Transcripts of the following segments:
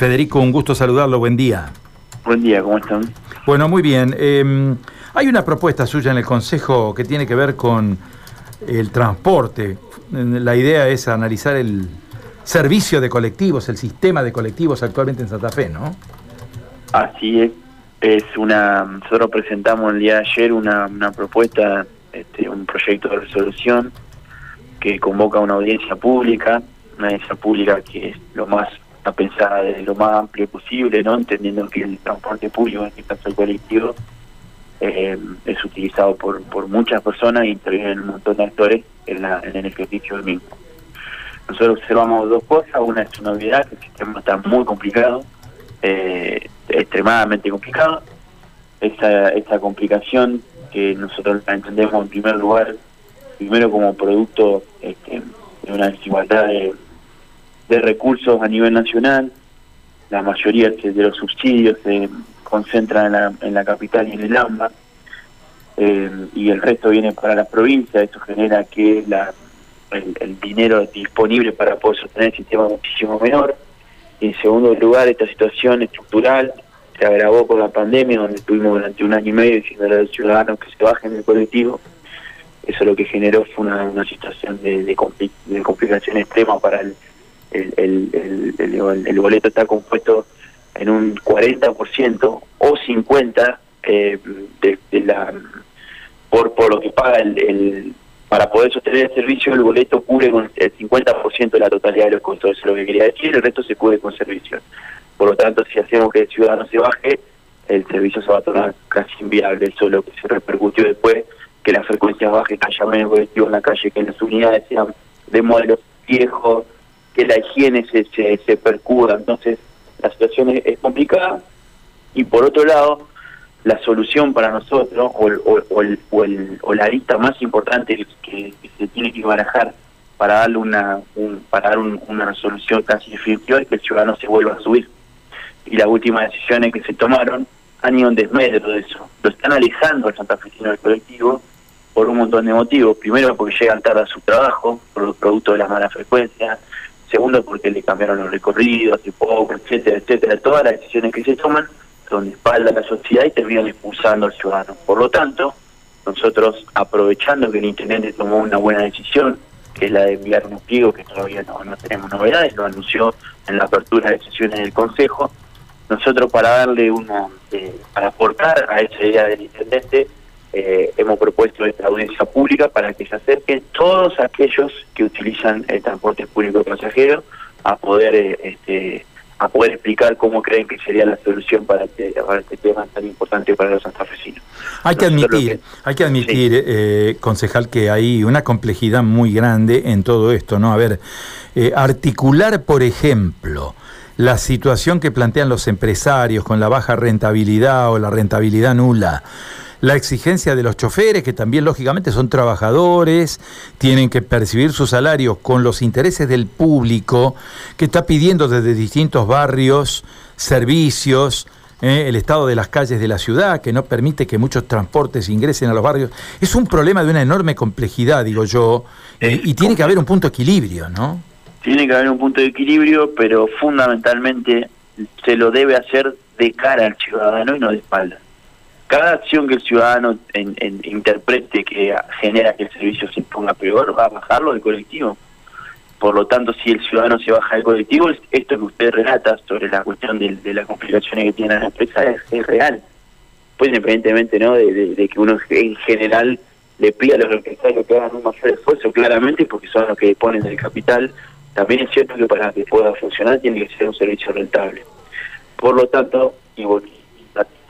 Federico, un gusto saludarlo, buen día. Buen día, ¿cómo están? Bueno, muy bien. Em, hay una propuesta suya en el Consejo que tiene que ver con el transporte. La idea es analizar el servicio de colectivos, el sistema de colectivos actualmente en Santa Fe, ¿no? Así es. Es una, nosotros presentamos el día de ayer una, propuesta, este, un proyecto de resolución que convoca una audiencia pública, una audiencia pública que es lo más a pensar de lo más amplio posible, no entendiendo que el transporte público, en este caso el colectivo, eh, es utilizado por, por muchas personas y intervienen un montón de actores en, la, en el ejercicio del mismo. Nosotros observamos dos cosas, una es una novedad, que el sistema está muy complicado, eh, extremadamente complicado. Esa, esa complicación que nosotros la entendemos en primer lugar, primero como producto este, de una desigualdad de de recursos a nivel nacional. La mayoría de los subsidios se concentran en la, en la capital y en el AMBA. Eh, y el resto viene para las provincias. Esto genera que la, el, dinero disponible para poder sostener el sistema es muchísimo menor. Y en segundo lugar, esta situación estructural se agravó con la pandemia, donde estuvimos durante un año y medio diciendo a los ciudadanos que se bajen del colectivo. Eso lo que generó fue una, situación de, de complicación extrema para el el, el, el, el, boleto está compuesto en un 40% o 50% eh, de, la por, por lo que paga el, para poder sostener el servicio el boleto cubre con el 50% de la totalidad de los costos, eso es lo que quería decir, el resto se cubre con servicios. Por lo tanto, si hacemos que el ciudadano se baje, el servicio se va a tornar casi inviable, eso es lo que se repercutió después, que las frecuencias bajen, que haya menos colectivos en la calle, que las unidades sean de modelos viejos, que la higiene se, se, se percuda. Entonces, la situación es, complicada. Y por otro lado, la solución para nosotros, o, o, el, o, la lista más importante que, se tiene que barajar para darle una para dar una resolución casi definitiva es que el ciudadano se vuelva a subir. Y las últimas decisiones que se tomaron han ido en desmedro de eso. Lo están alejando al santafesino del colectivo por un montón de motivos. Primero porque llegan tarde a su trabajo, productos de las malas frecuencias segundo porque le cambiaron los recorridos hace poco, etcétera, etcétera. Todas las decisiones que se toman son de espalda a la sociedad y terminan expulsando al ciudadano. Por lo tanto, nosotros aprovechando que el intendente tomó una buena decisión, que es la de enviar un pliego, que todavía no, no tenemos novedades, lo anunció en la apertura de sesiones del Consejo, nosotros para darle una, eh, para aportar a esa idea del intendente, eh, hemos propuesto esta audiencia pública para que se acerquen todos aquellos que utilizan el transporte público pasajero a poder eh, este, a poder explicar cómo creen que sería la solución para este, este tema tan importante para los santafesinos. Hay que admitir, hay que admitir, eh, concejal, que hay una complejidad muy grande en todo esto, ¿no? A ver, articular, por ejemplo, la situación que plantean los empresarios con la baja rentabilidad o la rentabilidad nula la exigencia de los choferes, que también lógicamente son trabajadores, tienen que percibir su salario con los intereses del público, que está pidiendo desde distintos barrios servicios, eh, el estado de las calles de la ciudad, que no permite que muchos transportes ingresen a los barrios. Es un problema de una enorme complejidad, digo yo, eh, y tiene que haber un punto de equilibrio, ¿no? Tiene que haber un punto de equilibrio, pero fundamentalmente se lo debe hacer de cara al ciudadano y no de espalda cada acción que el ciudadano interprete que genera que el servicio se ponga peor, va a bajarlo del colectivo. Por lo tanto, si el ciudadano se baja del colectivo, esto que usted relata sobre la cuestión de, las complicaciones que tiene la empresa es, real. Pues independientemente ¿no? De, que uno en general le pida a los empresarios que hagan un mayor esfuerzo, claramente, porque son los que disponen del capital, también es cierto que para que pueda funcionar tiene que ser un servicio rentable. Por lo tanto, y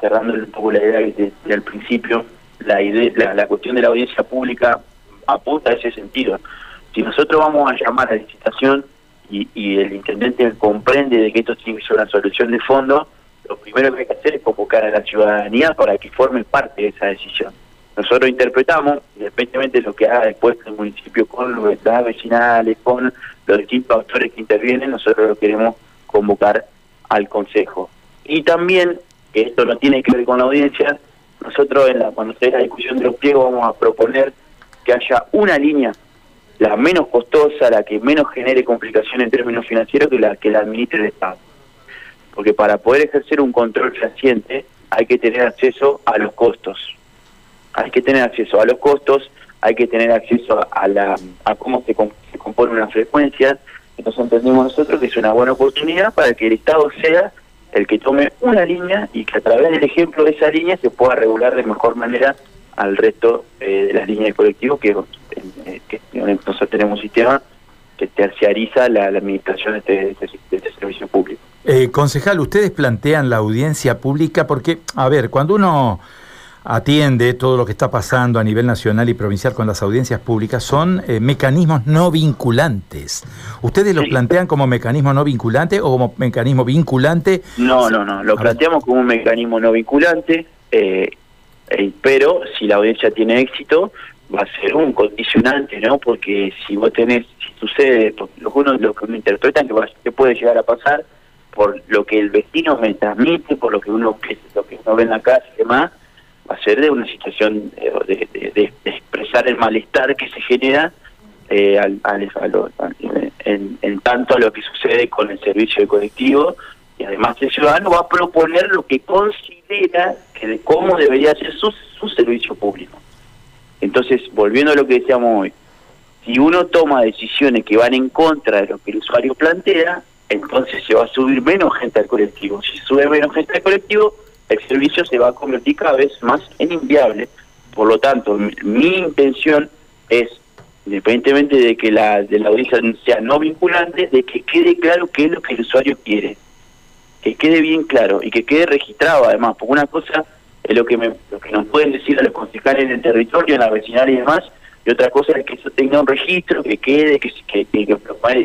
cerrando un poco la idea principio, la, idea, la, cuestión de la audiencia pública apunta a ese sentido. Si nosotros vamos a llamar a licitación y, y el intendente comprende de que esto tiene que una solución de fondo, lo primero que hay que hacer es convocar a la ciudadanía para que forme parte de esa decisión. Nosotros interpretamos, independientemente de lo que haga después el municipio con los vecinales, con los distintos actores que intervienen, nosotros lo queremos convocar al Consejo. Y también que esto no tiene que ver con la audiencia, nosotros en la, cuando se la discusión de los pliegos vamos a proponer que haya una línea, la menos costosa, la que menos genere complicaciones en términos financieros, que la que la administre el Estado. porque para poder ejercer un control fehaciente hay que tener acceso a los costos. Hay que tener acceso a los costos, hay que tener acceso a, la, a cómo se, se compone una frecuencia. Entonces entendimos nosotros que es una buena oportunidad para que el Estado sea el que tome una línea y que a través del ejemplo de esa línea se pueda regular de mejor manera al resto eh, de las líneas de colectivos que, eh, nosotros tenemos un sistema que terciariza la, administración de este, este servicio público. Eh, concejal, ustedes plantean la audiencia pública porque, a ver, cuando uno atiende todo lo que está pasando a nivel nacional y provincial con las audiencias públicas, son eh, mecanismos no vinculantes. ¿Ustedes lo plantean como mecanismo no vinculante o como mecanismo vinculante? No, no, no, lo planteamos como un mecanismo no vinculante, eh, eh, pero si la audiencia tiene éxito, va a ser un condicionante, ¿no? Porque si vos tenés, si sucede, los unos lo que uno interpretan que, que puede llegar a pasar por lo que el vecino me transmite, por lo que uno lo que uno ve en la casa y demás, ser de una situación eh, de, expresar el malestar que se genera eh, al, en, tanto a lo que sucede con el servicio de colectivo y además el ciudadano va a proponer lo que considera que de cómo debería ser su, su servicio público. Entonces, volviendo a lo que decíamos hoy, si uno toma decisiones que van en contra de lo que el usuario plantea, entonces se va a subir menos gente al colectivo. Si sube menos gente al colectivo, el servicio se va a convertir cada vez más en inviable. Por lo tanto, mi, intención es, independientemente de que la, de la audiencia sea no vinculante, de que quede claro qué es lo que el usuario quiere. Que quede bien claro y que quede registrado además, porque una cosa es lo que, me, lo que nos pueden decir a los concejales en el territorio, en la vecinal y demás, y otra cosa es que eso tenga un registro, que quede, que, que, que,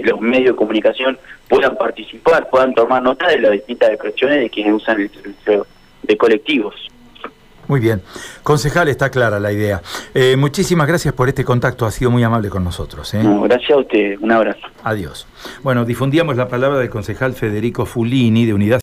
los medios de comunicación puedan participar, puedan tomar nota de las distintas expresiones de quienes usan el servicio de colectivos. Muy bien. Concejal, está clara la idea. Eh, muchísimas gracias por este contacto, ha sido muy amable con nosotros. ¿eh? gracias a usted, un abrazo. Adiós. Bueno, difundíamos la palabra del concejal Federico Fulini de Unidad